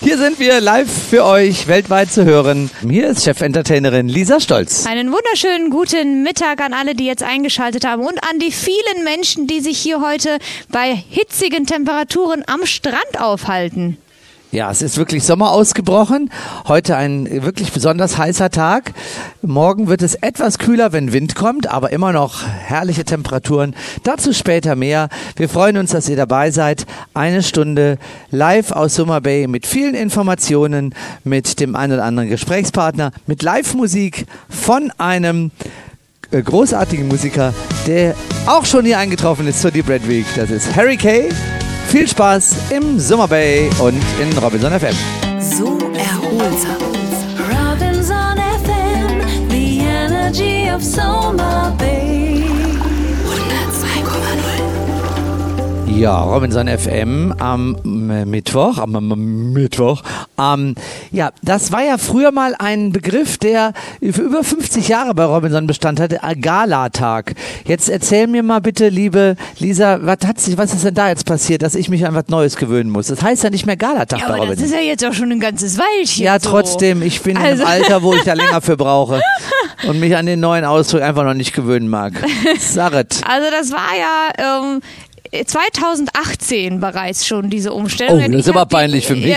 Hier sind wir live für euch weltweit zu hören. Hier ist Chefentertainerin Lisa Stolz. Einen wunderschönen guten Mittag an alle, die jetzt eingeschaltet haben und an die vielen Menschen, die sich hier heute bei hitzigen Temperaturen am Strand aufhalten. Ja, es ist wirklich Sommer ausgebrochen. Heute ein wirklich besonders heißer Tag. Morgen wird es etwas kühler, wenn Wind kommt, aber immer noch herrliche Temperaturen. Dazu später mehr. Wir freuen uns, dass ihr dabei seid. Eine Stunde live aus Summer Bay mit vielen Informationen, mit dem einen oder anderen Gesprächspartner, mit Live-Musik von einem äh, großartigen Musiker, der auch schon hier eingetroffen ist zur Deep Red Week. Das ist Harry Kay. Viel Spaß im Summer Bay und in Robinson FM. So erholsam. Robinson FM, the energy of Summer Bay. Ja, Robinson FM am Mittwoch, am, am Mittwoch. Ähm, ja, das war ja früher mal ein Begriff, der für über 50 Jahre bei Robinson Bestand hatte, äh, Galatag. Jetzt erzähl mir mal bitte, liebe Lisa, was hat sich, was ist denn da jetzt passiert, dass ich mich an was Neues gewöhnen muss? Das heißt ja nicht mehr Galatag Ja, bei aber das Robinson. ist ja jetzt auch schon ein ganzes Weilchen. Ja, so. trotzdem, ich bin in Also- einem Alter, wo ich da länger für brauche und mich an den neuen Ausdruck einfach noch nicht gewöhnen mag. Sarret. Also das war ja ähm, 2018 bereits schon diese Umstellung. Oh, das ist die- peinlich für mich. Ja,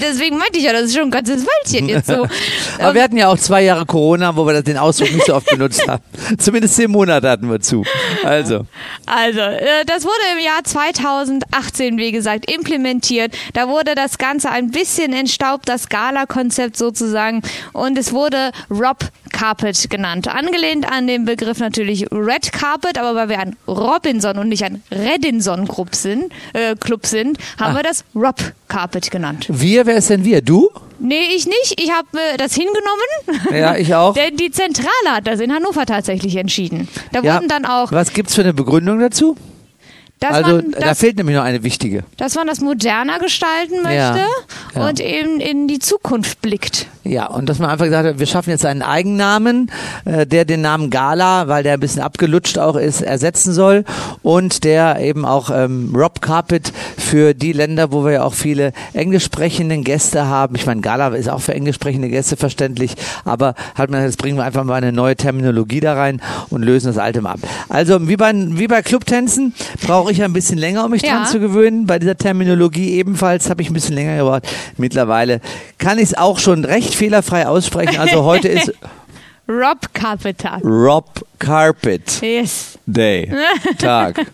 deswegen meinte ich ja, das ist schon ein ganzes Weilchen jetzt so. Aber wir hatten ja auch zwei Jahre Corona, wo wir den Ausdruck nicht so oft benutzt haben. Zumindest zehn Monate hatten wir zu. Also, Also, äh, das wurde im Jahr 2018, wie gesagt, implementiert. Da wurde das Ganze ein bisschen entstaubt, das Gala-Konzept sozusagen. Und es wurde Rob Carpet genannt. Angelehnt an den Begriff natürlich Red Carpet, aber weil wir ein Robinson und nicht ein Redinson Club sind, äh, Club sind haben Ah. wir das Rob Carpet genannt. wir, wer ist denn wir? Du? Nee, ich nicht. Ich habe äh, das hingenommen. Ja, ich auch. Denn die Zentrale hat das in Hannover tatsächlich entschieden. Da Ja, wurden dann auch. Was gibt's für eine Begründung dazu? Das also, waren, da das, fehlt nämlich noch eine wichtige. dass man das moderner gestalten Ja, möchte ja. und eben in die Zukunft blickt. Ja, und dass man einfach gesagt hat, wir schaffen jetzt einen Eigennamen, äh, der den Namen Gala, weil der ein bisschen abgelutscht auch ist, ersetzen soll und der eben auch ähm, Rob Carpet für die Länder, wo wir ja auch viele englisch sprechenden Gäste haben. Ich meine, Gala ist auch für englisch sprechende Gäste verständlich, aber halt man, jetzt bringen wir einfach mal eine neue Terminologie da rein und lösen das alte mal ab. Also wie bei, wie bei Clubtänzen brauche ich ein bisschen länger, um mich Ja. dran zu gewöhnen. Bei dieser Terminologie ebenfalls habe ich ein bisschen länger gebraucht. Mittlerweile kann ich es auch schon recht fehlerfrei aussprechen. Also heute ist Rob Carpenter. Rob Carpet Yes. Day, Tag.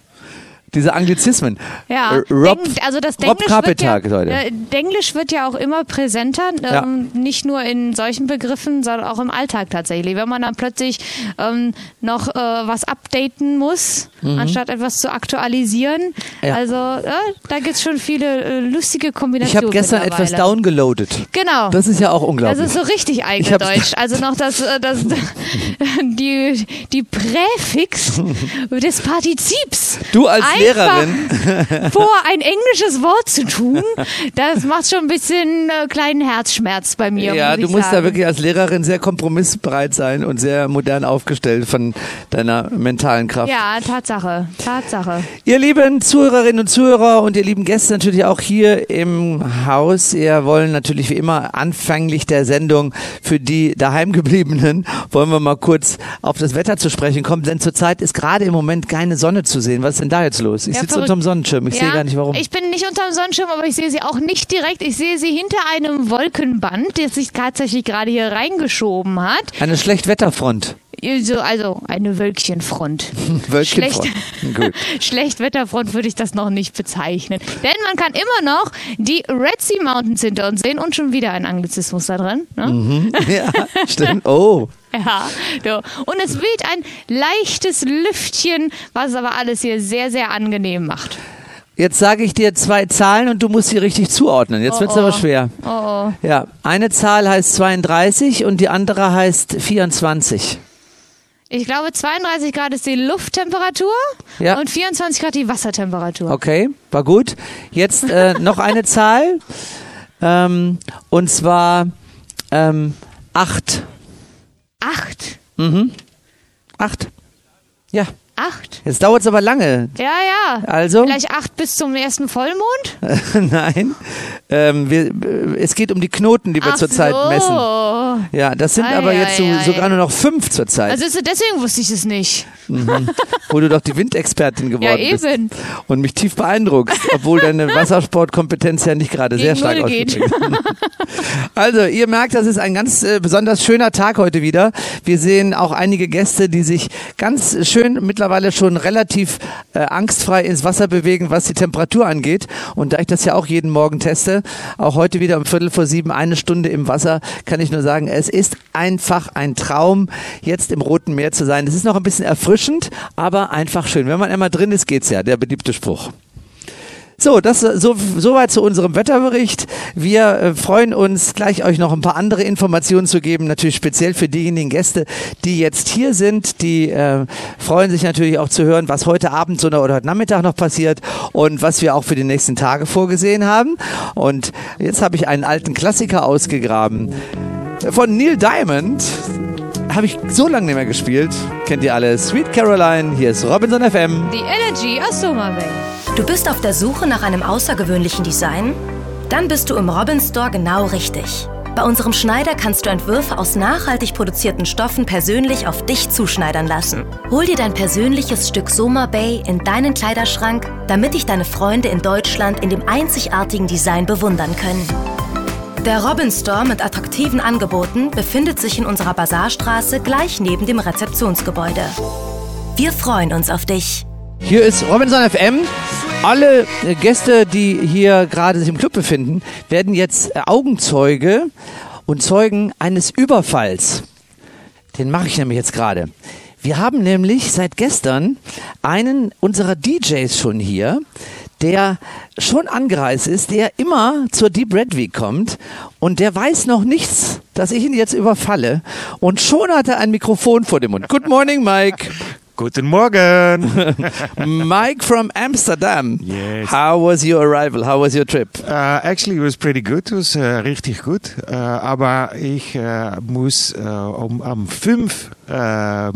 Diese Anglizismen. Ja, Äh, Rob, Denk- also das Rob Denglisch wird ja, heute. äh, Denglisch wird ja auch immer präsenter, ähm, nicht nur in solchen Begriffen, sondern auch im Alltag tatsächlich. Wenn man dann plötzlich ähm, noch äh, was updaten muss, anstatt etwas zu aktualisieren. Mhm. Ja. Also äh, da gibt es schon viele äh, lustige Kombinationen. ich habe gestern etwas downgeloadet. Genau. Das ist ja auch Das unglaublich. ist so richtig eingedeutscht. Also noch das, äh, das die, die Präfix des Partizips. Du als Einfach Lehrerin. vor ein englisches Wort zu tun, das macht schon ein bisschen äh, kleinen Herzschmerz bei mir. ja, du musst da sagen. wirklich als Lehrerin sehr kompromissbereit sein und sehr modern aufgestellt von deiner mentalen Kraft. Ja, Tatsache. Tatsache. Ihr lieben Zuhörerinnen und Zuhörer und ihr lieben Gäste natürlich auch hier im Haus. Wir wollen natürlich wie immer anfänglich der Sendung für die daheimgebliebenen, wollen wir mal kurz auf das Wetter zu sprechen kommen, denn zurzeit ist gerade im Moment keine Sonne zu sehen. Was ist denn da jetzt los? Ich Ja, sitze unterm Sonnenschirm, ich ja, sehe gar nicht warum. Ich bin nicht unterm Sonnenschirm, aber ich sehe sie auch nicht direkt. Ich sehe sie hinter einem Wolkenband, das sich tatsächlich gerade hier reingeschoben hat. Eine Schlechtwetterfront. So, also eine Wölkchenfront. Wölkchenfront. Gut. Schlechtwetterfront würde ich das noch nicht bezeichnen. Denn man kann immer noch die Red Sea Mountains hinter uns sehen und schon wieder ein Anglizismus da drin. Ne? Mhm. Ja, stimmt. Oh. Ja, so. und es weht ein leichtes Lüftchen, was aber alles hier sehr, sehr angenehm macht. Jetzt sage ich dir zwei Zahlen und du musst sie richtig zuordnen. Jetzt Oh, wird's oh. aber schwer. Oh, oh. Ja, eine Zahl heißt 32 und die andere heißt 24. Ich glaube, 32 Grad ist die Lufttemperatur Ja. und 24 Grad die Wassertemperatur. Okay, war gut. Jetzt äh, noch eine Zahl. Ähm, und zwar ähm, 8. Acht. Acht. Ja, Acht? jetzt dauert es aber lange. Ja, ja. Also? Vielleicht acht bis zum ersten Vollmond? Nein, ähm, wir, äh, es geht um die Knoten, die wir Ach zurzeit so. messen. Ja, das sind Ei, aber jetzt so, ei, ei. sogar nur noch fünf zurzeit, Also deswegen wusste ich es nicht. wo du doch die Windexpertin geworden Ja, eben. bist und mich tief beeindruckst, obwohl deine Wassersportkompetenz ja nicht gerade sehr stark ausgeprägt ist. Also, ihr merkt, das ist ein ganz äh, besonders schöner Tag heute wieder. Wir sehen auch einige Gäste, die sich ganz schön mittlerweile schon relativ äh, angstfrei ins Wasser bewegen, was die Temperatur angeht. Und da ich das ja auch jeden Morgen teste, auch heute wieder um Viertel vor sieben eine Stunde im Wasser, kann ich nur sagen, es ist einfach ein Traum, jetzt im Roten Meer zu sein. Es ist noch ein bisschen erfrischend, aber einfach schön. Wenn man einmal drin ist, geht's ja, der beliebte Spruch. So, das so soweit zu unserem Wetterbericht. Wir äh, freuen uns gleich euch noch ein paar andere Informationen zu geben, natürlich speziell für diejenigen Gäste, die jetzt hier sind. Die äh, freuen sich natürlich auch zu hören, was heute Abend oder heute Nachmittag noch passiert und was wir auch für die nächsten Tage vorgesehen haben. Und jetzt habe ich einen alten Klassiker ausgegraben von Neil Diamond. Habe ich so lange nicht mehr gespielt. Kennt ihr alle? Sweet Caroline. Hier ist Robinson FM. Die Energy aus Summer Bay. Du bist auf der Suche nach einem außergewöhnlichen Design? Dann bist du im Robin Store genau richtig. Bei unserem Schneider kannst du Entwürfe aus nachhaltig produzierten Stoffen persönlich auf dich zuschneidern lassen. Hol dir dein persönliches Stück Soma Bay in deinen Kleiderschrank, damit dich deine Freunde in Deutschland in dem einzigartigen Design bewundern können. Der Robin Store mit attraktiven Angeboten befindet sich in unserer Bazarstraße gleich neben dem Rezeptionsgebäude. Wir freuen uns auf dich. Hier ist Robinson FM. Alle äh, Gäste, die hier gerade sich im Club befinden, werden jetzt äh, Augenzeuge und Zeugen eines Überfalls. Den mache ich nämlich jetzt gerade. Wir haben nämlich seit gestern einen unserer DJs schon hier, der schon angereist ist, der immer zur Deep Red Week kommt und der weiß noch nichts, dass ich ihn jetzt überfalle. Und schon hat er ein Mikrofon vor dem Mund. Good morning, Mike. Guten Morgen. Mike from Amsterdam. Yes. How was your arrival? How was your trip? Uh, actually, it was pretty good. It was uh, richtig gut. Uh, aber ich uh, muss uh, um am fünf uh, uh,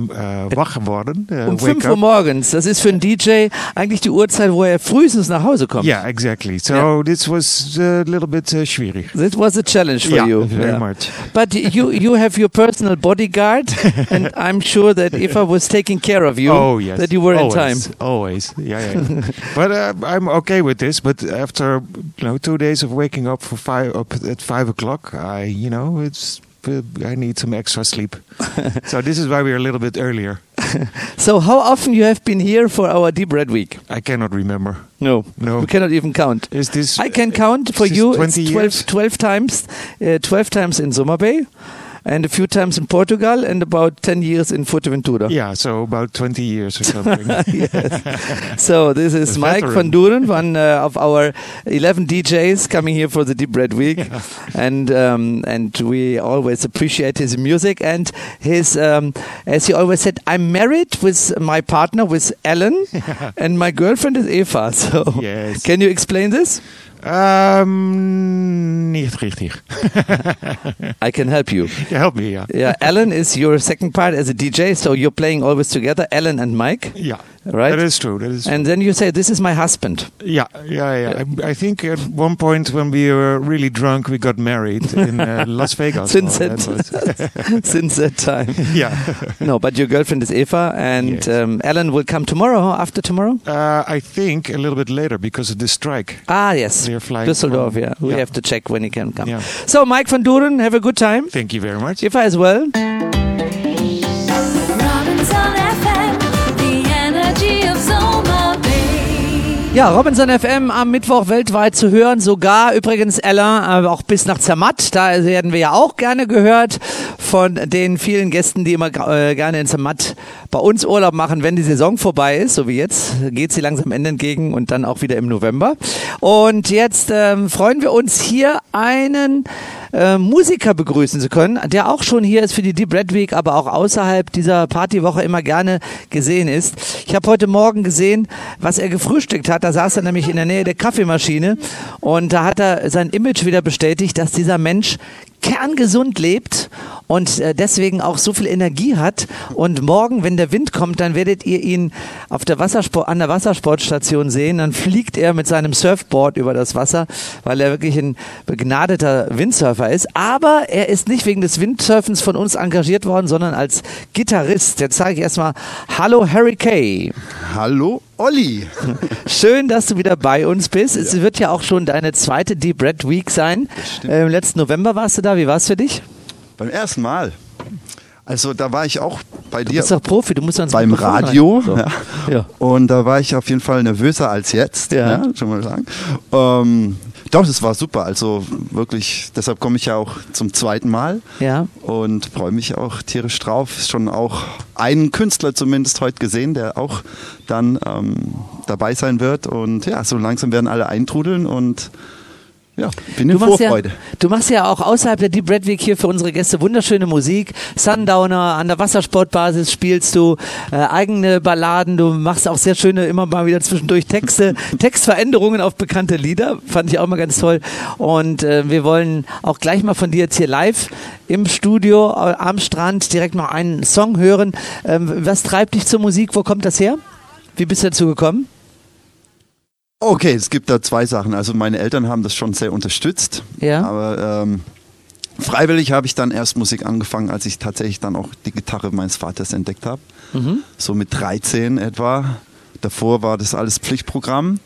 wach worden. Um wake 5 Uhr morgens. Das ist für einen DJ eigentlich die Uhrzeit, wo er frühestens nach Hause kommt. Yeah, exactly. So Yeah. this was a little bit uh, schwierig. This was a challenge for Yeah, you. very much. But you you have your personal bodyguard, and I'm sure that if I was taking care of you. oh yes, That you were always, in time. Always, yeah, yeah. but uh, I'm okay with this. But after you know two days of waking up for five up at five o'clock, I you know it's uh, I need some extra sleep. so this is why we're a little bit earlier. So how often you have been here for our Deep Red Week? I cannot remember. No, No. we cannot even count. Is this? I can count for you. 20 it's 12, 12 times, uh, 12 times in Summer Bay, and a few times in Portugal, and about 10 years in Fuerteventura. Yeah, so about 20 years or something. So this is A Mike van veteran. Duren, one uh, of our 11 DJs coming here for the Deep Red Week, and um, and we always appreciate his music and his. Um, as he always said, I'm married with my partner with Ellen, and my girlfriend is Eva. So Yes. can you explain this? Um, nicht richtig. I can help you. Help me, yeah. Yeah, Ellen is your second part as a DJ, so you're playing always together, Alan and Mike, Yeah, right? that is true. That is True. and then you say, "This is my husband." Yeah, yeah, yeah. I, I think at one point when we were really drunk, we got married in uh, Las Vegas. Since that- that Since that time. yeah. No, but your girlfriend is Eva, and Yes. um, Ellen will come tomorrow, after tomorrow. Uh, I think a little bit later because of the strike. Ah, yes, They're flying Düsseldorf. from- Yeah, we yeah. have to check when he can come. Yeah. So, Mike van Duren, have a good time. Thank you very much. Eva as well. Ja, Robinson FM am Mittwoch weltweit zu hören, sogar übrigens Ella, äh, auch bis nach Zermatt, da werden wir ja auch gerne gehört von den vielen Gästen, die immer äh, gerne in Zermatt bei uns Urlaub machen, wenn die Saison vorbei ist, so wie jetzt, geht sie langsam Ende entgegen und dann auch wieder im November. Und jetzt ähm, freuen wir uns hier einen äh, Musiker begrüßen zu können, der auch schon hier ist für die Deep Red Week, aber auch außerhalb dieser Partywoche immer gerne gesehen ist. Ich habe heute Morgen gesehen, was er gefrühstückt hat. Da saß er nämlich in der Nähe der Kaffeemaschine und da hat er sein Image wieder bestätigt, dass dieser Mensch kerngesund lebt und äh, deswegen auch so viel Energie hat. Und morgen, wenn der Wind kommt, dann werdet ihr ihn auf der Wassersport, an der Wassersportstation sehen. Dann fliegt er mit seinem Surfboard über das Wasser, weil er wirklich ein begnadeter Windsurfer ist. Aber er ist nicht wegen des Windsurfens von uns engagiert worden, sondern als Gitarrist. Jetzt sage ich erstmal Hallo Harry Kay. Hallo Olli. Schön, dass du wieder bei uns bist. Es wird ja auch schon deine zweite Deep Red Week sein. Äh, Im letzten November warst du da. Wie war es für dich? Beim ersten Mal. Also da war ich auch bei Du dir bist doch Profi, du musst ans beim Mikrofon. Radio. So. Ja. Ja. Und da war ich auf jeden Fall nervöser als jetzt, Ja. ja. schon mal sagen. Ähm, doch, das war super. Also wirklich, deshalb komme ich ja auch zum zweiten Mal Ja. und freue mich auch tierisch drauf. Schon auch einen Künstler zumindest heute gesehen, der auch dann ähm, dabei sein wird. Und ja, so langsam werden alle eintrudeln und ja, bin in Du machst, ja, Vorfreude. du machst ja auch außerhalb der Deep Red Week hier für unsere Gäste wunderschöne Musik. Sundowner, an der Wassersportbasis spielst du äh, eigene Balladen. Du machst auch sehr schöne, immer mal wieder zwischendurch Texte, Textveränderungen auf bekannte Lieder. Fand ich auch mal ganz toll. Und äh, wir wollen auch gleich mal von dir jetzt hier live im Studio äh, am Strand direkt mal einen Song hören. Ähm, was treibt dich zur Musik? Wo kommt das her? Wie bist du dazu gekommen? Okay, es gibt da zwei Sachen. Also meine Eltern haben das schon sehr unterstützt. Ja. Aber ähm, freiwillig habe ich dann erst Musik angefangen, als ich tatsächlich dann auch die Gitarre meines Vaters entdeckt habe. So mit 13 etwa. Davor war das alles Pflichtprogramm.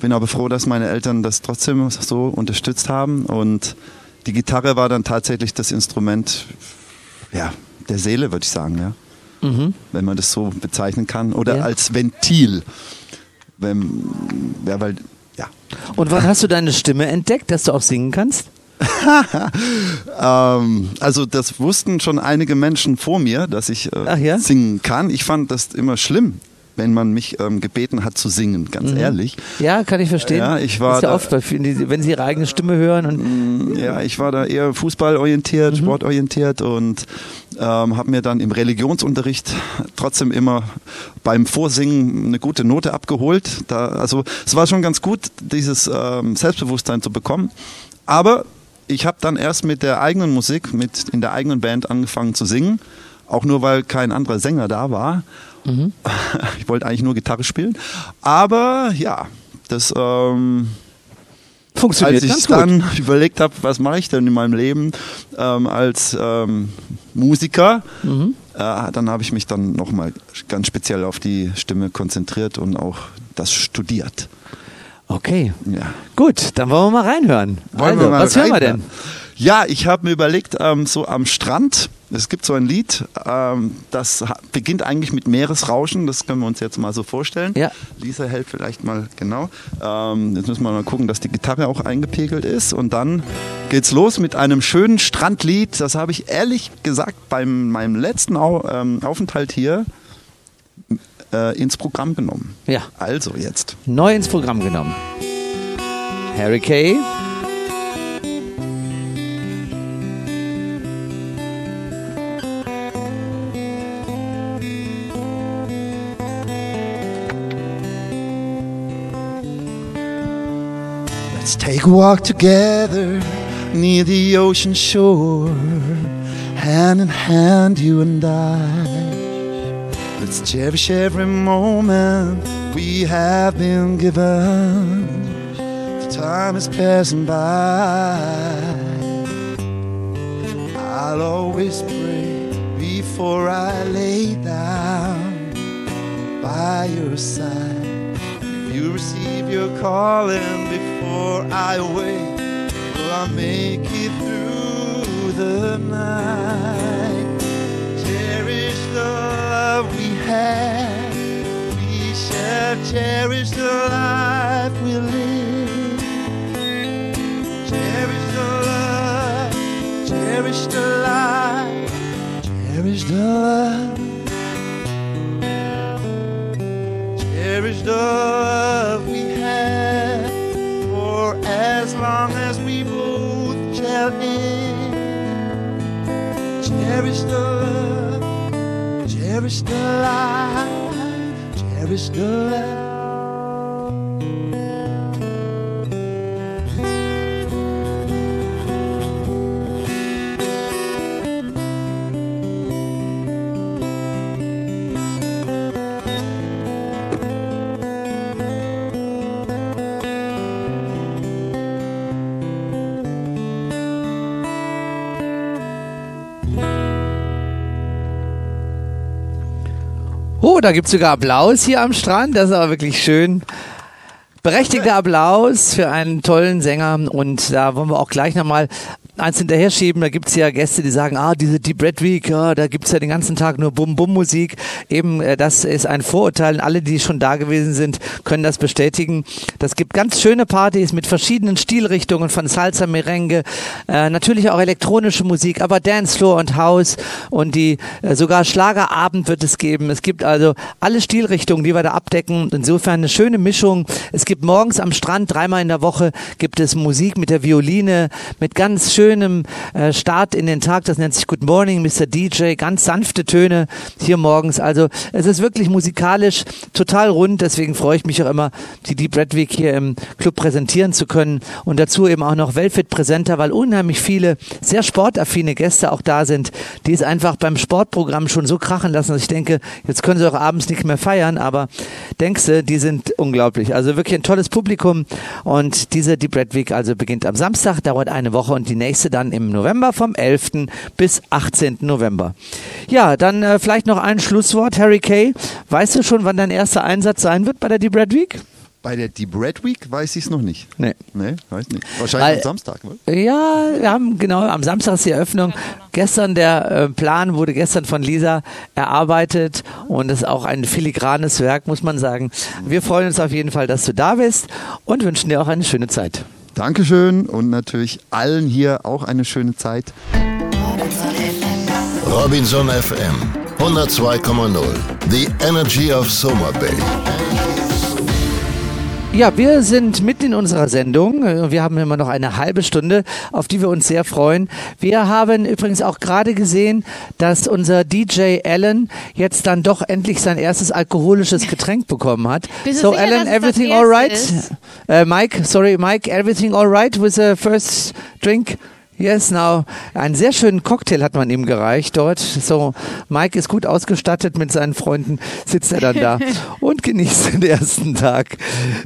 Bin aber froh, dass meine Eltern das trotzdem so unterstützt haben. Und die Gitarre war dann tatsächlich das Instrument ja, der Seele, würde ich sagen. Ja. Wenn man das so bezeichnen kann. Oder Ja. als Ventil. Wenn, ja, weil, ja. Und wann hast du deine Stimme entdeckt, dass du auch singen kannst? Ähm, also das wussten schon einige Menschen vor mir, dass ich äh, ja? singen kann. Ich fand das immer schlimm, wenn man mich ähm, gebeten hat zu singen, ganz ehrlich. Ja, kann ich verstehen. Ja, ich war das ist ja da- oft bei vielen, wenn sie ihre eigene Stimme hören und Ja, ich war da eher fußballorientiert, sportorientiert und ähm, habe mir dann im Religionsunterricht trotzdem immer beim Vorsingen eine gute Note abgeholt. Da, also es war schon ganz gut, dieses ähm, Selbstbewusstsein zu bekommen. Aber ich habe dann erst mit der eigenen Musik, mit in der eigenen Band angefangen zu singen. Auch nur, weil kein anderer Sänger da war. Ich wollte eigentlich nur Gitarre spielen. Aber ja, das ähm, funktioniert als ich ganz gut. dann überlegt habe, was mache ich denn in meinem Leben ähm, als ähm, Musiker, Mhm. äh, dann habe ich mich dann nochmal ganz speziell auf die Stimme konzentriert und auch das studiert. Okay, Ja. gut, dann wollen wir mal reinhören. Wollen also, mal was hören wir denn? reinhören? Ja, ich habe mir überlegt, ähm, so am Strand, es gibt so ein Lied, ähm, das beginnt eigentlich mit Meeresrauschen, das können wir uns jetzt mal so vorstellen. Ja. Lisa hält vielleicht mal genau. Ähm, jetzt müssen wir mal gucken, dass die Gitarre auch eingepegelt ist und dann geht's los mit einem schönen Strandlied. Das habe ich ehrlich gesagt bei meinem letzten ähm, Aufenthalt hier äh, ins Programm genommen. Ja, Also jetzt. neu ins Programm genommen. Harry Kay. Take a walk together near the ocean shore, hand in hand, you and I. Let's cherish every moment we have been given. The time is passing by. I'll always pray before I lay down by your side to receive your calling before I wake, Will I make it through the night? Cherish the love we have. We shall cherish the life we live. Cherish the love. Cherish the life. Cherish the love. Cherish the end. Cherish the love, cherish the life, cherish the life. Da gibt's sogar Applaus hier am Strand. Das ist aber wirklich schön. Berechtigter Applaus für einen tollen Sänger und da wollen wir auch gleich nochmal eins hinterher schieben. Da gibt's ja Gäste, die sagen, ah, diese Deep Red Week, ja, da gibt's ja den ganzen Tag nur Bum-Bum-Musik. Eben, äh, das ist ein Vorurteil. Und alle, die schon da gewesen sind, können das bestätigen. Das gibt ganz schöne Partys mit verschiedenen Stilrichtungen von Salsa, Merengue, äh, natürlich auch elektronische Musik, aber Dancefloor und House und die äh, sogar Schlagerabend wird es geben. Es gibt also alle Stilrichtungen, die wir da abdecken. Insofern eine schöne Mischung. Es gibt morgens am Strand dreimal in der Woche gibt es Musik mit der Violine, mit ganz schönem äh, Start in den Tag. Das nennt sich Good Morning, Mr. DJ. Ganz sanfte Töne hier morgens. Also es ist wirklich musikalisch total rund. Deswegen freue ich mich auch immer, die Deep Red Week hier im Club präsentieren zu können. Und dazu eben auch noch Wellfit Präsenter, weil unheimlich viele sehr sportaffine Gäste auch da sind, die es einfach beim Sportprogramm schon so krachen lassen, dass ich denke, jetzt können sie auch abends nicht mehr feiern. Aber denkst du, die sind unglaublich. Also wirklich ein tolles Publikum. Und diese Deep Red Week also beginnt am Samstag, dauert eine Woche und die nächste dann im November vom 11. bis 18. November. Ja, dann äh, vielleicht noch ein Schlusswort. Harry Kay, weißt du schon, wann dein erster Einsatz sein wird bei der Deep Red Week? Bei der Deep Red Week weiß ich es noch nicht. Nee. Nee, weiß nicht. Wahrscheinlich Weil- am Samstag, ne? Ja, wir haben genau am Samstag ist die Eröffnung. Gestern der äh, Plan wurde gestern von Lisa erarbeitet und ist auch ein filigranes Werk, muss man sagen. Wir freuen uns auf jeden Fall, dass du da bist und wünschen dir auch eine schöne Zeit. Dankeschön und natürlich allen hier auch eine schöne Zeit. Robinson FM 102,0. The Energy of Soma Bay. Ja, wir sind mitten in unserer Sendung. Wir haben immer noch eine halbe Stunde, auf die wir uns sehr freuen. Wir haben übrigens auch gerade gesehen, dass unser DJ Alan jetzt dann doch endlich sein erstes alkoholisches Getränk bekommen hat. So sicher, Alan, everything erste all right? ist? Äh, Mike, sorry Mike, everything all right with the first drink? Yes, now. Einen sehr schönen Cocktail hat man ihm gereicht dort. So, Mike ist gut ausgestattet mit seinen Freunden, sitzt er dann da und genießt den ersten Tag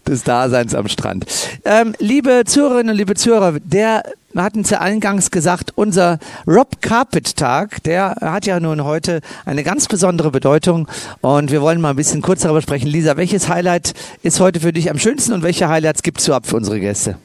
des Daseins am Strand. Ähm, liebe Zuhörerinnen und liebe Zuhörer, der wir hatten es ja eingangs gesagt, unser Rob Carpet Tag, der hat ja nun heute eine ganz besondere Bedeutung und wir wollen mal ein bisschen kurz darüber sprechen. Lisa, welches Highlight ist heute für dich am schönsten und welche Highlights gibst du ab für unsere Gäste?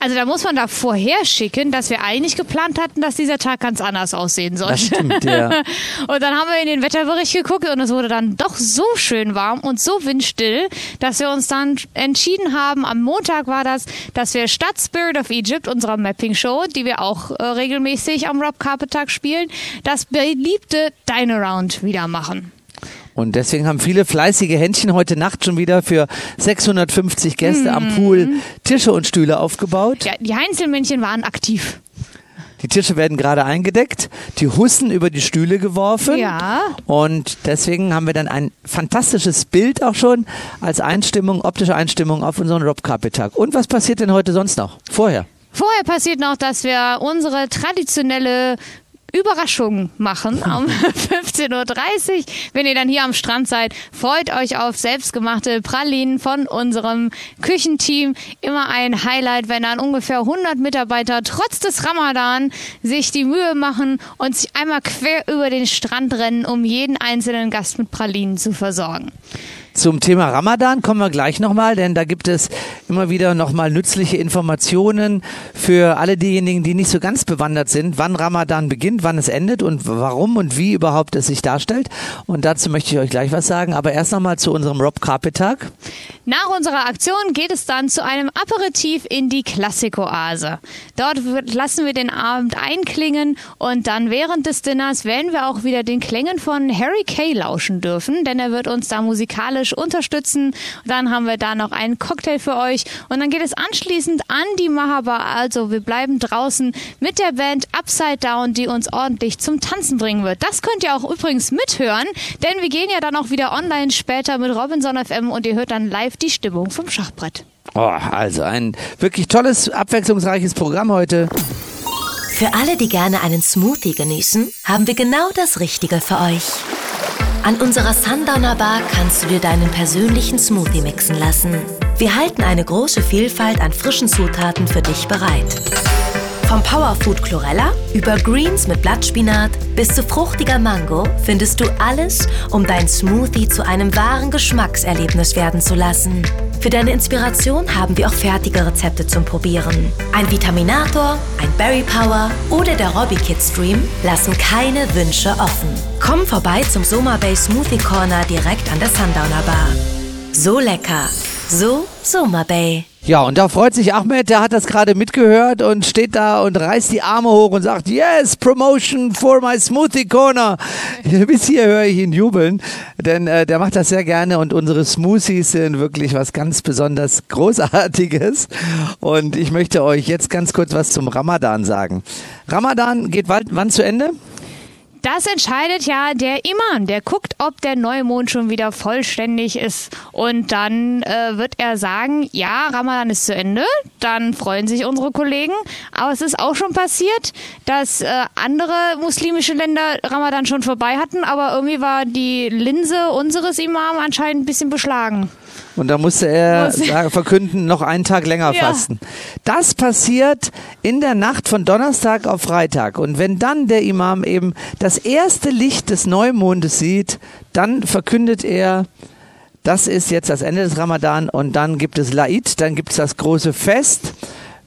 Also da muss man da vorher schicken, dass wir eigentlich geplant hatten, dass dieser Tag ganz anders aussehen sollte. Das stimmt, ja. Und dann haben wir in den Wetterbericht geguckt und es wurde dann doch so schön warm und so windstill, dass wir uns dann entschieden haben, am Montag war das, dass wir statt Spirit of Egypt, unserer Mapping-Show, die wir auch äh, regelmäßig am Rob Carpet Tag spielen, das beliebte Dine Around wieder machen. Und deswegen haben viele fleißige Händchen heute Nacht schon wieder für 650 Gäste am Pool Tische und Stühle aufgebaut. Ja, die Heinzelmännchen waren aktiv. Die Tische werden gerade eingedeckt, die Hussen über die Stühle geworfen. Ja. Und deswegen haben wir dann ein fantastisches Bild auch schon als Einstimmung, optische Einstimmung auf unseren Rob Carpet Tag. Und was passiert denn heute sonst noch? Vorher. Vorher passiert noch, dass wir unsere traditionelle Überraschung machen um 15.30 Uhr. Wenn ihr dann hier am Strand seid, freut euch auf selbstgemachte Pralinen von unserem Küchenteam. Immer ein Highlight, wenn dann ungefähr 100 Mitarbeiter trotz des Ramadan sich die Mühe machen und sich einmal quer über den Strand rennen, um jeden einzelnen Gast mit Pralinen zu versorgen. Zum Thema Ramadan kommen wir gleich nochmal, denn da gibt es immer wieder nochmal nützliche Informationen für alle diejenigen, die nicht so ganz bewandert sind, wann Ramadan beginnt, wann es endet und warum und wie überhaupt es sich darstellt. Und dazu möchte ich euch gleich was sagen. Aber erst nochmal zu unserem Rob Carpet Tag. Nach unserer Aktion geht es dann zu einem Aperitif in die Klassikoase. Dort lassen wir den Abend einklingen und dann während des Dinners werden wir auch wieder den Klängen von Harry Kay lauschen dürfen, denn er wird uns da musikalisch unterstützen. Dann haben wir da noch einen Cocktail für euch und dann geht es anschließend an die Mahaba. Also wir bleiben draußen mit der Band Upside Down, die uns ordentlich zum Tanzen bringen wird. Das könnt ihr auch übrigens mithören, denn wir gehen ja dann auch wieder online später mit Robinson FM und ihr hört dann live die Stimmung vom Schachbrett. Oh, also ein wirklich tolles, abwechslungsreiches Programm heute. Für alle, die gerne einen Smoothie genießen, haben wir genau das Richtige für euch. An unserer Sundowner Bar kannst du dir deinen persönlichen Smoothie mixen lassen. Wir halten eine große Vielfalt an frischen Zutaten für dich bereit. Vom Powerfood Chlorella über Greens mit Blattspinat bis zu fruchtiger Mango findest du alles, um dein Smoothie zu einem wahren Geschmackserlebnis werden zu lassen. Für deine Inspiration haben wir auch fertige Rezepte zum Probieren. Ein Vitaminator, ein Berry Power oder der Robbie Kid Stream lassen keine Wünsche offen. Komm vorbei zum Soma Bay Smoothie Corner direkt an der Sundowner Bar. So lecker. So Soma Bay. Ja, und da freut sich Ahmed, der hat das gerade mitgehört und steht da und reißt die Arme hoch und sagt, yes, Promotion for my Smoothie Corner. Bis hier höre ich ihn jubeln, denn äh, der macht das sehr gerne und unsere Smoothies sind wirklich was ganz besonders Großartiges. Und ich möchte euch jetzt ganz kurz was zum Ramadan sagen. Ramadan geht wann zu Ende? Das entscheidet ja der Imam. Der guckt, ob der Neumond schon wieder vollständig ist. Und dann äh, wird er sagen, ja, Ramadan ist zu Ende. Dann freuen sich unsere Kollegen. Aber es ist auch schon passiert, dass äh, andere muslimische Länder Ramadan schon vorbei hatten. Aber irgendwie war die Linse unseres Imam anscheinend ein bisschen beschlagen. Und da musste er verkünden, noch einen Tag länger Ja. fasten. Das passiert in der Nacht von Donnerstag auf Freitag. Und wenn dann der Imam eben das erste Licht des Neumondes sieht, dann verkündet er, das ist jetzt das Ende des Ramadan und dann gibt es Laid, dann gibt es das große Fest.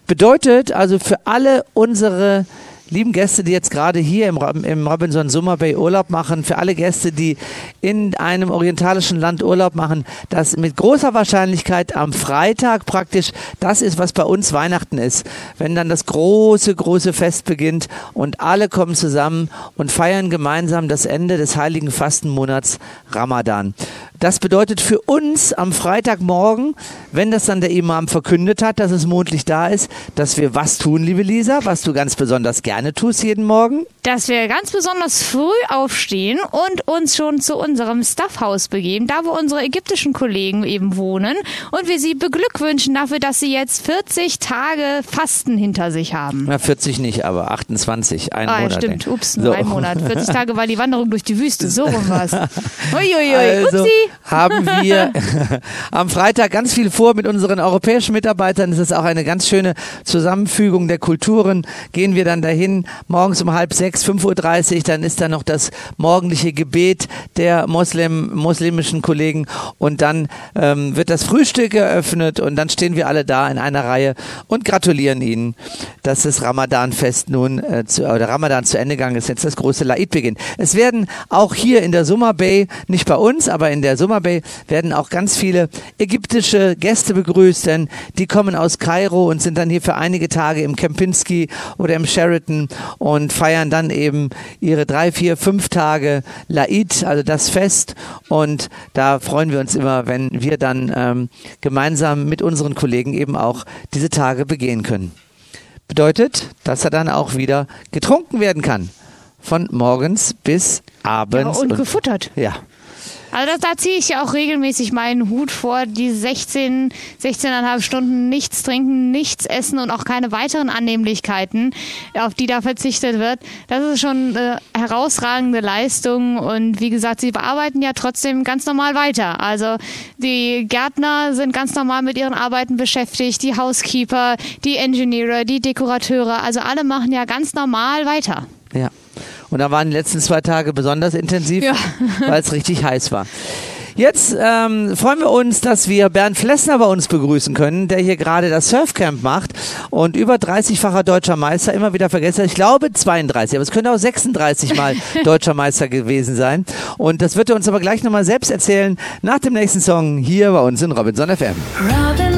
Bedeutet also für alle unsere lieben Gäste, die jetzt gerade hier im, im Robinson Summer Bay Urlaub machen, für alle Gäste, die in einem orientalischen Land Urlaub machen, dass mit großer Wahrscheinlichkeit am Freitag praktisch das ist, was bei uns Weihnachten ist. Wenn dann das große, große Fest beginnt und alle kommen zusammen und feiern gemeinsam das Ende des heiligen Fastenmonats Ramadan. Das bedeutet für uns am Freitagmorgen, wenn das dann der Imam verkündet hat, dass es mondlich da ist, dass wir was tun, liebe Lisa, was du ganz besonders gerne tust jeden Morgen. dass wir ganz besonders früh aufstehen und uns schon zu unserem Staffhaus begeben, da wo unsere ägyptischen Kollegen eben wohnen und wir sie beglückwünschen dafür, dass sie jetzt 40 Tage Fasten hinter sich haben. Na, 40 nicht, aber 28, ein Ah, Monat. stimmt, ups, nur So. ein Monat. 40 Tage war die Wanderung durch die Wüste, so rum war's. Uiuiui, Also upsi. haben wir am Freitag ganz viel vor mit unseren europäischen Mitarbeitern. Es ist auch eine ganz schöne Zusammenfügung der Kulturen. Gehen wir dann dahin, morgens um halb sechs, 5.30 Uhr, dann ist da noch das morgendliche Gebet der Moslem, muslimischen Kollegen und dann ähm, wird das Frühstück eröffnet und dann stehen wir alle da in einer Reihe und gratulieren ihnen, dass das Ramadanfest nun äh, zu, oder Ramadan zu Ende gegangen ist, jetzt das große Laid beginnt. Es werden auch hier in der Summer Bay, nicht bei uns, aber in der Summer Bay werden auch ganz viele ägyptische Gäste begrüßt, denn die kommen aus Kairo und sind dann hier für einige Tage im Kempinski oder im Sheraton und feiern dann eben ihre drei, vier, fünf Tage Laid, also das Fest. Und da freuen wir uns immer, wenn wir dann ähm, gemeinsam mit unseren Kollegen eben auch diese Tage begehen können. Bedeutet, dass er dann auch wieder getrunken werden kann. Von morgens bis Ja, abends. und gefuttert. ja. Also das, da ziehe ich ja auch regelmäßig meinen Hut vor, die 16, 16,5 Stunden nichts trinken, nichts essen und auch keine weiteren Annehmlichkeiten, auf die da verzichtet wird. Das ist schon äh, herausragende Leistung und wie gesagt, sie bearbeiten ja trotzdem ganz normal weiter. Also die Gärtner sind ganz normal mit ihren Arbeiten beschäftigt, die Housekeeper, die Engineere, die Dekorateure, also alle machen ja ganz normal weiter. Ja. Und da waren die letzten zwei Tage besonders intensiv, Ja. weil es richtig heiß war. Jetzt ähm, freuen wir uns, dass wir Bernd Flessner bei uns begrüßen können, der hier gerade das Surfcamp macht und über 30-facher deutscher Meister, immer wieder vergessen, ich glaube 32, aber es könnte auch 36 Mal deutscher Meister gewesen sein. Und das wird er uns aber gleich nochmal selbst erzählen nach dem nächsten Song hier bei uns in Robinson FM. Robinson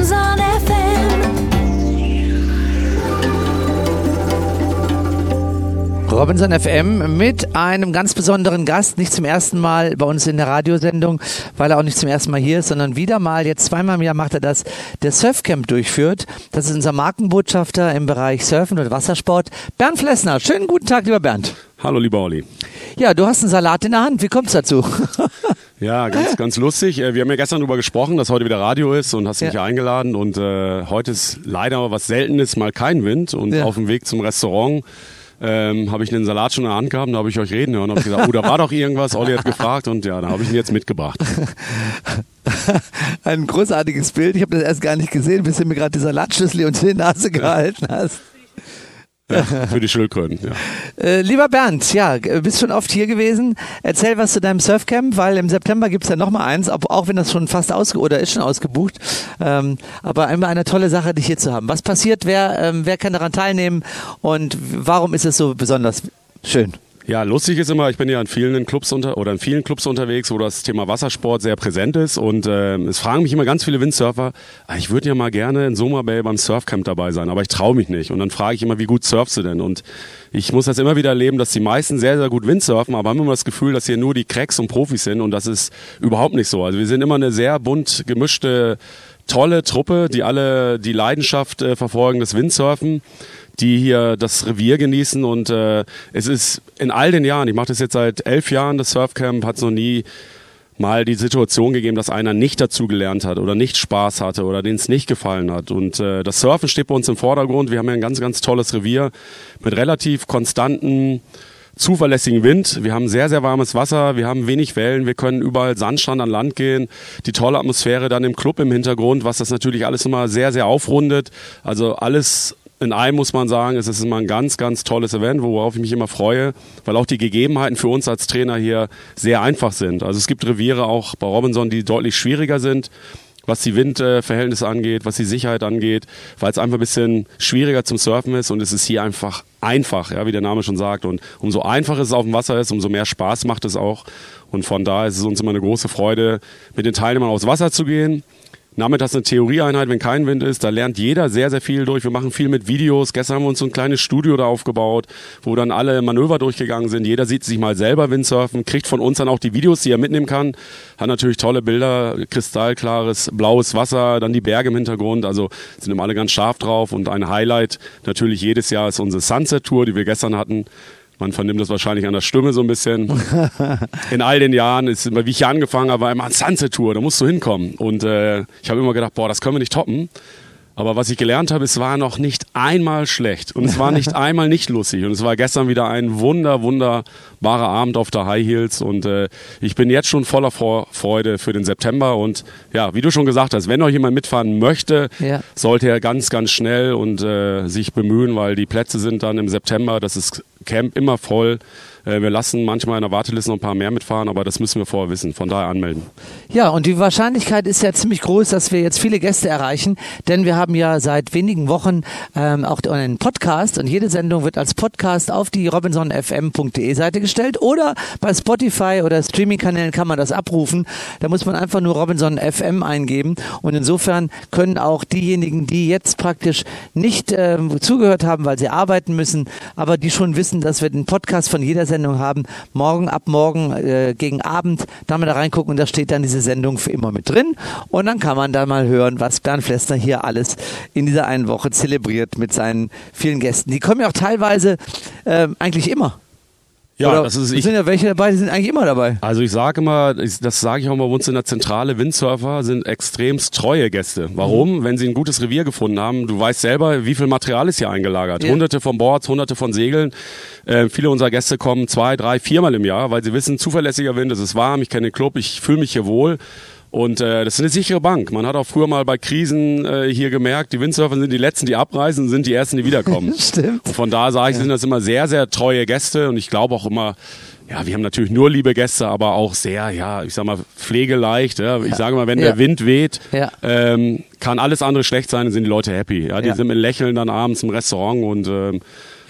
Robinson FM mit einem ganz besonderen Gast, nicht zum ersten Mal bei uns in der Radiosendung, weil er auch nicht zum ersten Mal hier ist, sondern wieder mal, jetzt zweimal im Jahr macht er das, der Surfcamp durchführt. Das ist unser Markenbotschafter im Bereich Surfen und Wassersport, Bernd Flessner. Schönen guten Tag, lieber Bernd. Hallo, lieber Olli. Ja, du hast einen Salat in der Hand. Wie kommt's dazu? Ja, ganz, ganz lustig. Äh, Wir haben ja gestern darüber gesprochen, dass heute wieder Radio ist und hast Ja. mich eingeladen. Und äh, heute ist leider was Seltenes, mal kein Wind. Und Ja. auf dem Weg zum Restaurant ähm, habe ich den Salat schon in der Hand gehabt. Da habe ich euch reden hören und habe gesagt, oh, da war doch irgendwas. Olli hat gefragt und ja, da habe ich ihn jetzt mitgebracht. Ein großartiges Bild. Ich habe das erst gar nicht gesehen, bis du mir gerade die Salatschüssel unter die Nase gehalten hast. Für die Schildkröten. Ja. Äh, lieber Bernd, ja, bist schon oft hier gewesen. Erzähl was zu deinem Surfcamp, weil im September gibt's ja nochmal eins, auch wenn das schon fast ausge oder ist schon ausgebucht. Ähm, aber immer eine tolle Sache, dich hier zu haben. Was passiert, wer, ähm, wer kann daran teilnehmen und warum ist es so besonders schön? Ja, lustig ist immer, ich bin ja in vielen Clubs unter oder in vielen Clubs unterwegs, wo das Thema Wassersport sehr präsent ist und äh, es fragen mich immer ganz viele Windsurfer, ah, ich würde ja mal gerne in Soma Bay beim Surfcamp dabei sein, aber ich traue mich nicht und dann frage ich immer, wie gut surfst du denn? Und ich muss das immer wieder erleben, dass die meisten sehr sehr gut Windsurfen, aber haben immer das Gefühl, dass hier nur die Cracks und Profis sind und das ist überhaupt nicht so. Also wir sind immer eine sehr bunt gemischte tolle Truppe, die alle die Leidenschaft äh, verfolgen, das Windsurfen, die hier das Revier genießen und äh, es ist in all den Jahren, ich mache das jetzt seit elf Jahren, das Surfcamp, hat es noch nie mal die Situation gegeben, dass einer nicht dazu gelernt hat oder nicht Spaß hatte oder denen es nicht gefallen hat. Und äh, das Surfen steht bei uns im Vordergrund. Wir haben ja ein ganz, ganz tolles Revier mit relativ konstanten zuverlässigen Wind. Wir haben sehr, sehr warmes Wasser. Wir haben wenig Wellen. Wir können überall Sandstrand an Land gehen. Die tolle Atmosphäre dann im Club im Hintergrund, was das natürlich alles immer sehr, sehr aufrundet. Also alles in einem muss man sagen, es ist immer ein ganz, ganz tolles Event, worauf ich mich immer freue, weil auch die Gegebenheiten für uns als Trainer hier sehr einfach sind. Also es gibt Reviere auch bei Robinson, die deutlich schwieriger sind was die Windverhältnisse angeht, was die Sicherheit angeht, weil es einfach ein bisschen schwieriger zum Surfen ist und es ist hier einfach einfach, ja, wie der Name schon sagt. Und umso einfacher es auf dem Wasser ist, umso mehr Spaß macht es auch. Und von daher ist es uns immer eine große Freude, mit den Teilnehmern aufs Wasser zu gehen. Nachmittags eine Theorieeinheit, wenn kein Wind ist, da lernt jeder sehr, sehr viel durch. Wir machen viel mit Videos. Gestern haben wir uns so ein kleines Studio da aufgebaut, wo dann alle Manöver durchgegangen sind. Jeder sieht sich mal selber Windsurfen, kriegt von uns dann auch die Videos, die er mitnehmen kann. Hat natürlich tolle Bilder, kristallklares blaues Wasser, dann die Berge im Hintergrund. Also sind immer alle ganz scharf drauf. Und ein Highlight natürlich jedes Jahr ist unsere Sunset-Tour, die wir gestern hatten. Man vernimmt das wahrscheinlich an der Stimme so ein bisschen. In all den Jahren ist immer, wie ich hier angefangen habe, war immer eine Sunset-Tour, da musst du hinkommen. Und äh, ich habe immer gedacht, boah, das können wir nicht toppen. Aber was ich gelernt habe, es war noch nicht einmal schlecht. Und es war nicht einmal nicht lustig. Und es war gestern wieder ein wunder, wunderbarer Abend auf der High Heels. Und äh, ich bin jetzt schon voller Vorfreude für den September. Und ja, wie du schon gesagt hast, wenn noch jemand mitfahren möchte, Ja. sollte er ganz, ganz schnell und äh, sich bemühen, weil die Plätze sind dann im September, das ist Camp immer voll. Äh, wir lassen manchmal in der Warteliste noch ein paar mehr mitfahren, aber das müssen wir vorher wissen, von daher anmelden. Ja, und die Wahrscheinlichkeit ist ja ziemlich groß, dass wir jetzt viele Gäste erreichen, denn wir haben ja seit wenigen Wochen ähm, auch einen Podcast und jede Sendung wird als Podcast auf die robinsonfm.de Seite gestellt oder bei Spotify oder Streaming-Kanälen kann man das abrufen. Da muss man einfach nur Robinson FM eingeben und insofern können auch diejenigen, die jetzt praktisch nicht ähm, zugehört haben, weil sie arbeiten müssen, aber die schon wissen, dass wir den Podcast von jeder Sendung haben, morgen ab morgen äh, gegen Abend da mal da reingucken und da steht dann diese Sendung für immer mit drin und dann kann man da mal hören, was Bernd Flessner hier alles in dieser einen Woche zelebriert mit seinen vielen Gästen. Die kommen ja auch teilweise ähm, eigentlich immer. Ja, Oder das ist ich. sind ja welche dabei, die sind eigentlich immer dabei. Also ich sage immer, ich, das sage ich auch mal bei uns in der Zentrale, Windsurfer sind extremst treue Gäste. Warum? Mhm. Wenn sie ein gutes Revier gefunden haben, du weißt selber, wie viel Material ist hier eingelagert. Ja. Hunderte von Boards, hunderte von Segeln. Äh, viele unserer Gäste kommen zwei, drei, viermal im Jahr, weil sie wissen, zuverlässiger Wind, es ist warm, ich kenne den Club, ich fühle mich hier wohl. Und äh, das ist eine sichere Bank. Man hat auch früher mal bei Krisen äh, hier gemerkt, die Windsurfer sind die Letzten, die abreisen, sind die Ersten, die wiederkommen. Stimmt. Von da sage ich, sind das immer sehr, sehr treue Gäste und ich glaube auch immer, ja, wir haben natürlich nur liebe Gäste, aber auch sehr, ja, ich sag mal, pflegeleicht. Ja. Ich sage mal, wenn Ja. der Wind weht, Ja. ähm, kann alles andere schlecht sein, dann sind die Leute happy. Ja, die Ja. sind mit Lächeln dann abends im Restaurant und ähm,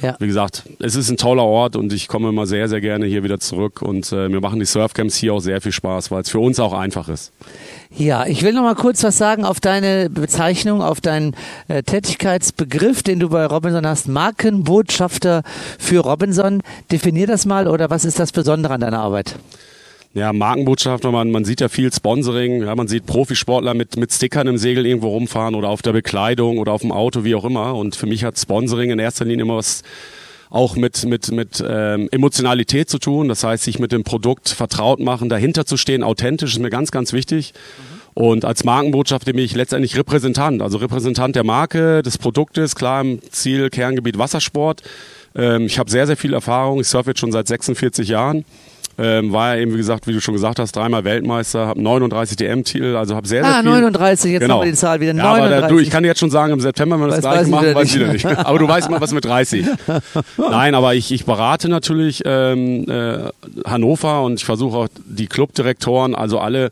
Ja. wie gesagt, es ist ein toller Ort und ich komme immer sehr, sehr gerne hier wieder zurück und äh, mir machen die Surfcamps hier auch sehr viel Spaß, weil es für uns auch einfach ist. Ja, ich will noch mal kurz was sagen auf deine Bezeichnung, auf deinen äh, Tätigkeitsbegriff, den du bei Robinson hast. Markenbotschafter für Robinson. Definier das mal oder was ist das Besondere an deiner Arbeit? Ja, Markenbotschafter, man, man sieht ja viel Sponsoring, ja, man sieht Profisportler mit, mit Stickern im Segel irgendwo rumfahren oder auf der Bekleidung oder auf dem Auto, wie auch immer. Und für mich hat Sponsoring in erster Linie immer was auch mit, mit, mit ähm, Emotionalität zu tun. Das heißt, sich mit dem Produkt vertraut machen, dahinter zu stehen, authentisch ist mir ganz, ganz wichtig. Und als Markenbotschafter bin ich letztendlich Repräsentant, also Repräsentant der Marke, des Produktes, klar im Ziel, Kerngebiet Wassersport. Ähm, ich habe sehr, sehr viel Erfahrung. Ich surfe jetzt schon seit 46 Jahren. Ähm, war ja eben, wie gesagt, wie du schon gesagt hast, dreimal Weltmeister, habe 39 DM-Titel, also habe sehr, sehr Ah, viel. 39, jetzt genau. haben wir die Zahl wieder. Ja, aber da, 39. du, ich kann jetzt schon sagen, im September, wenn wir das gleiche machen, weiß ich wieder nicht. Aber du weißt mal, was mit 30. Nein, aber ich, ich berate natürlich ähm, äh, Hannover und ich versuche auch die Clubdirektoren, also alle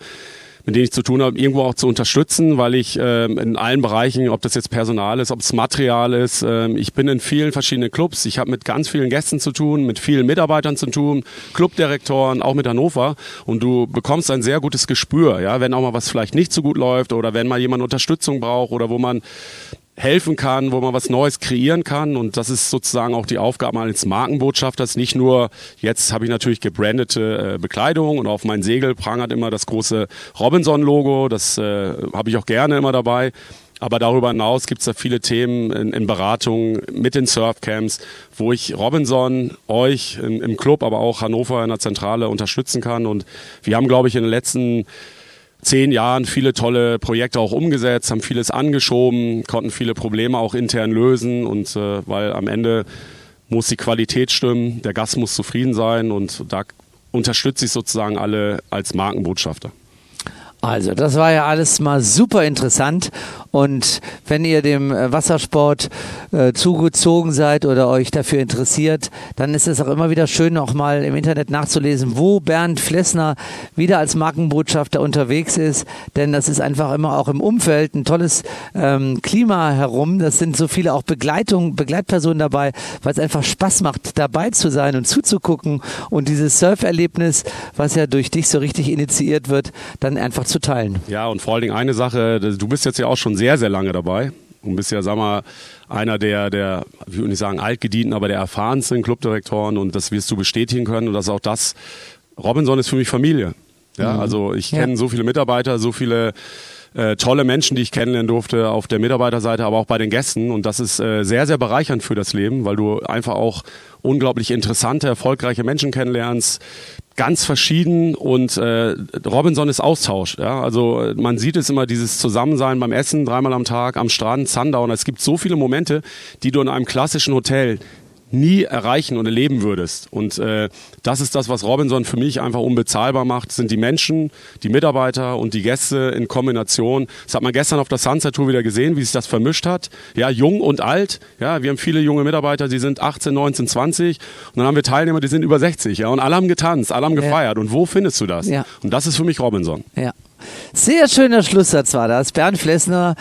mit denen ich zu tun habe, irgendwo auch zu unterstützen, weil ich ähm, in allen Bereichen, ob das jetzt Personal ist, ob es Material ist, ähm, ich bin in vielen verschiedenen Clubs, ich habe mit ganz vielen Gästen zu tun, mit vielen Mitarbeitern zu tun, Clubdirektoren, auch mit Hannover. Und du bekommst ein sehr gutes Gespür, ja, wenn auch mal was vielleicht nicht so gut läuft oder wenn mal jemand Unterstützung braucht oder wo man helfen kann, wo man was Neues kreieren kann. Und das ist sozusagen auch die Aufgabe eines Markenbotschafters. Nicht nur, jetzt habe ich natürlich gebrandete äh, Bekleidung und auf mein Segel prangert immer das große Robinson-Logo. Das äh, habe ich auch gerne immer dabei. Aber darüber hinaus gibt es da viele Themen in, in Beratung mit den Surfcamps, wo ich Robinson, euch im, im Club, aber auch Hannover in der Zentrale unterstützen kann. Und wir haben, glaube ich, in den letzten zehn Jahren viele tolle Projekte auch umgesetzt, haben vieles angeschoben, konnten viele Probleme auch intern lösen und äh, weil am Ende muss die Qualität stimmen, der Gast muss zufrieden sein und da unterstütze ich sozusagen alle als Markenbotschafter. Also, das war ja alles mal super interessant. Und wenn ihr dem äh, Wassersport äh, zugezogen seid oder euch dafür interessiert, dann ist es auch immer wieder schön, auch mal im Internet nachzulesen, wo Bernd Flessner wieder als Markenbotschafter unterwegs ist. Denn das ist einfach immer auch im Umfeld ein tolles ähm, Klima herum. Das sind so viele auch Begleitung, Begleitpersonen dabei, weil es einfach Spaß macht, dabei zu sein und zuzugucken und dieses Surferlebnis, was ja durch dich so richtig initiiert wird, dann einfach zu teilen. Ja, und vor allen Dingen eine Sache, du bist jetzt ja auch schon sehr, sehr lange dabei und bist ja, sag mal, einer der, der, ich will nicht sagen altgedienten, aber der erfahrensten Clubdirektoren und das wirst du bestätigen können und das ist auch das, Robinson ist für mich Familie. Ja, also ich Ja. kenne so viele Mitarbeiter, so viele äh, tolle Menschen, die ich kennenlernen durfte auf der Mitarbeiterseite, aber auch bei den Gästen. Und das ist äh, sehr, sehr bereichernd für das Leben, weil du einfach auch unglaublich interessante, erfolgreiche Menschen kennenlernst. Ganz verschieden und äh, Robinson ist Austausch. Ja? Also man sieht es immer, dieses Zusammensein beim Essen, dreimal am Tag, am Strand, Sundowner. Es gibt so viele Momente, die du in einem klassischen Hotel nie erreichen und erleben würdest. Und äh, das ist das, was Robinson für mich einfach unbezahlbar macht, sind die Menschen, die Mitarbeiter und die Gäste in Kombination. Das hat man gestern auf der Sunset Tour wieder gesehen, wie sich das vermischt hat. Ja, jung und alt. Ja, wir haben viele junge Mitarbeiter, die sind 18, 19, 20. Und dann haben wir Teilnehmer, die sind über 60. Ja, und alle haben getanzt, alle haben gefeiert. Und wo findest du das? Ja. Und das ist für mich Robinson. Ja. Sehr schöner Schlusssatz war das. Bernd Flessner,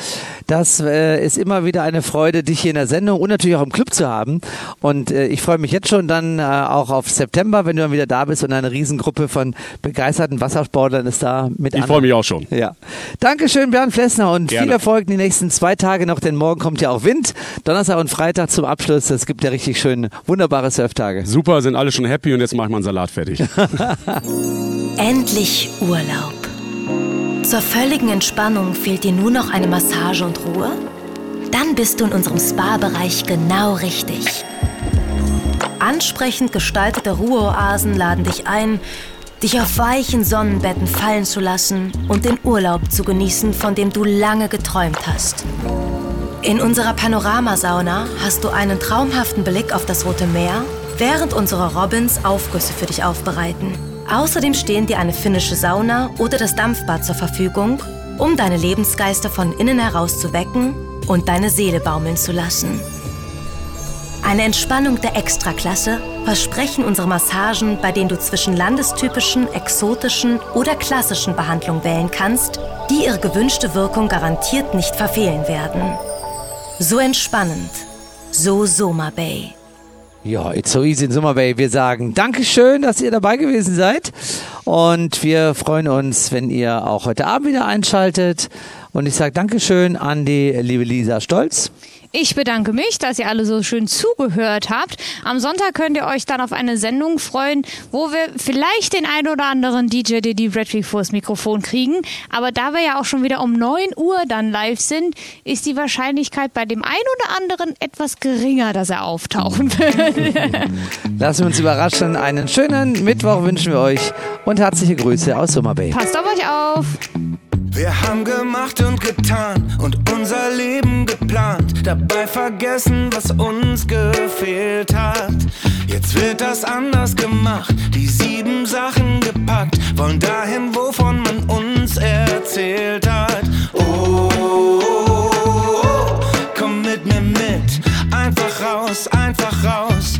das äh, ist immer wieder eine Freude, dich hier in der Sendung und natürlich auch im Club zu haben. Und äh, ich freue mich jetzt schon dann äh, auch auf September, wenn du dann wieder da bist und eine Riesengruppe von begeisterten Wassersportlern ist da mit Ich freue mich auch schon. Ja. Dankeschön, Bernd Flessner und Gerne. viel Erfolg die nächsten zwei Tage noch, denn morgen kommt ja auch Wind. Donnerstag und Freitag zum Abschluss. Das gibt ja richtig schön wunderbare Surftage. Super, sind alle schon happy und jetzt mache ich mal einen Salat fertig. Endlich Urlaub. Zur völligen Entspannung fehlt dir nur noch eine Massage und Ruhe? Dann bist du in unserem Spa-Bereich genau richtig. Ansprechend gestaltete Ruheoasen laden dich ein, dich auf weichen Sonnenbetten fallen zu lassen und den Urlaub zu genießen, von dem du lange geträumt hast. In unserer Panoramasauna hast du einen traumhaften Blick auf das Rote Meer, während unsere Robins Aufgüsse für dich aufbereiten. Außerdem stehen dir eine finnische Sauna oder das Dampfbad zur Verfügung, um deine Lebensgeister von innen heraus zu wecken und deine Seele baumeln zu lassen. Eine Entspannung der Extraklasse versprechen unsere Massagen, bei denen du zwischen landestypischen, exotischen oder klassischen Behandlungen wählen kannst, die ihre gewünschte Wirkung garantiert nicht verfehlen werden. So entspannend, so Soma Bay. Ja, It's So Easy in Summer Bay. Wir sagen Dankeschön, dass ihr dabei gewesen seid. Und wir freuen uns, wenn ihr auch heute Abend wieder einschaltet. Und ich sage Dankeschön an die liebe Lisa Stolz. Ich bedanke mich, dass ihr alle so schön zugehört habt. Am Sonntag könnt ihr euch dann auf eine Sendung freuen, wo wir vielleicht den ein oder anderen DJ Diddy Bradley vors Mikrofon kriegen. Aber da wir ja auch schon wieder um 9 Uhr dann live sind, ist die Wahrscheinlichkeit bei dem einen oder anderen etwas geringer, dass er auftauchen wird. Lassen wir uns überraschen. Einen schönen Mittwoch wünschen wir euch und herzliche Grüße aus Summer Bay. Passt auf euch auf! Wir haben gemacht und getan und unser Leben geplant, dabei vergessen, was uns gefehlt hat. Jetzt wird das anders gemacht, die sieben Sachen gepackt, wollen dahin, wovon man uns erzählt hat. Oh, komm mit mir mit, einfach raus, einfach raus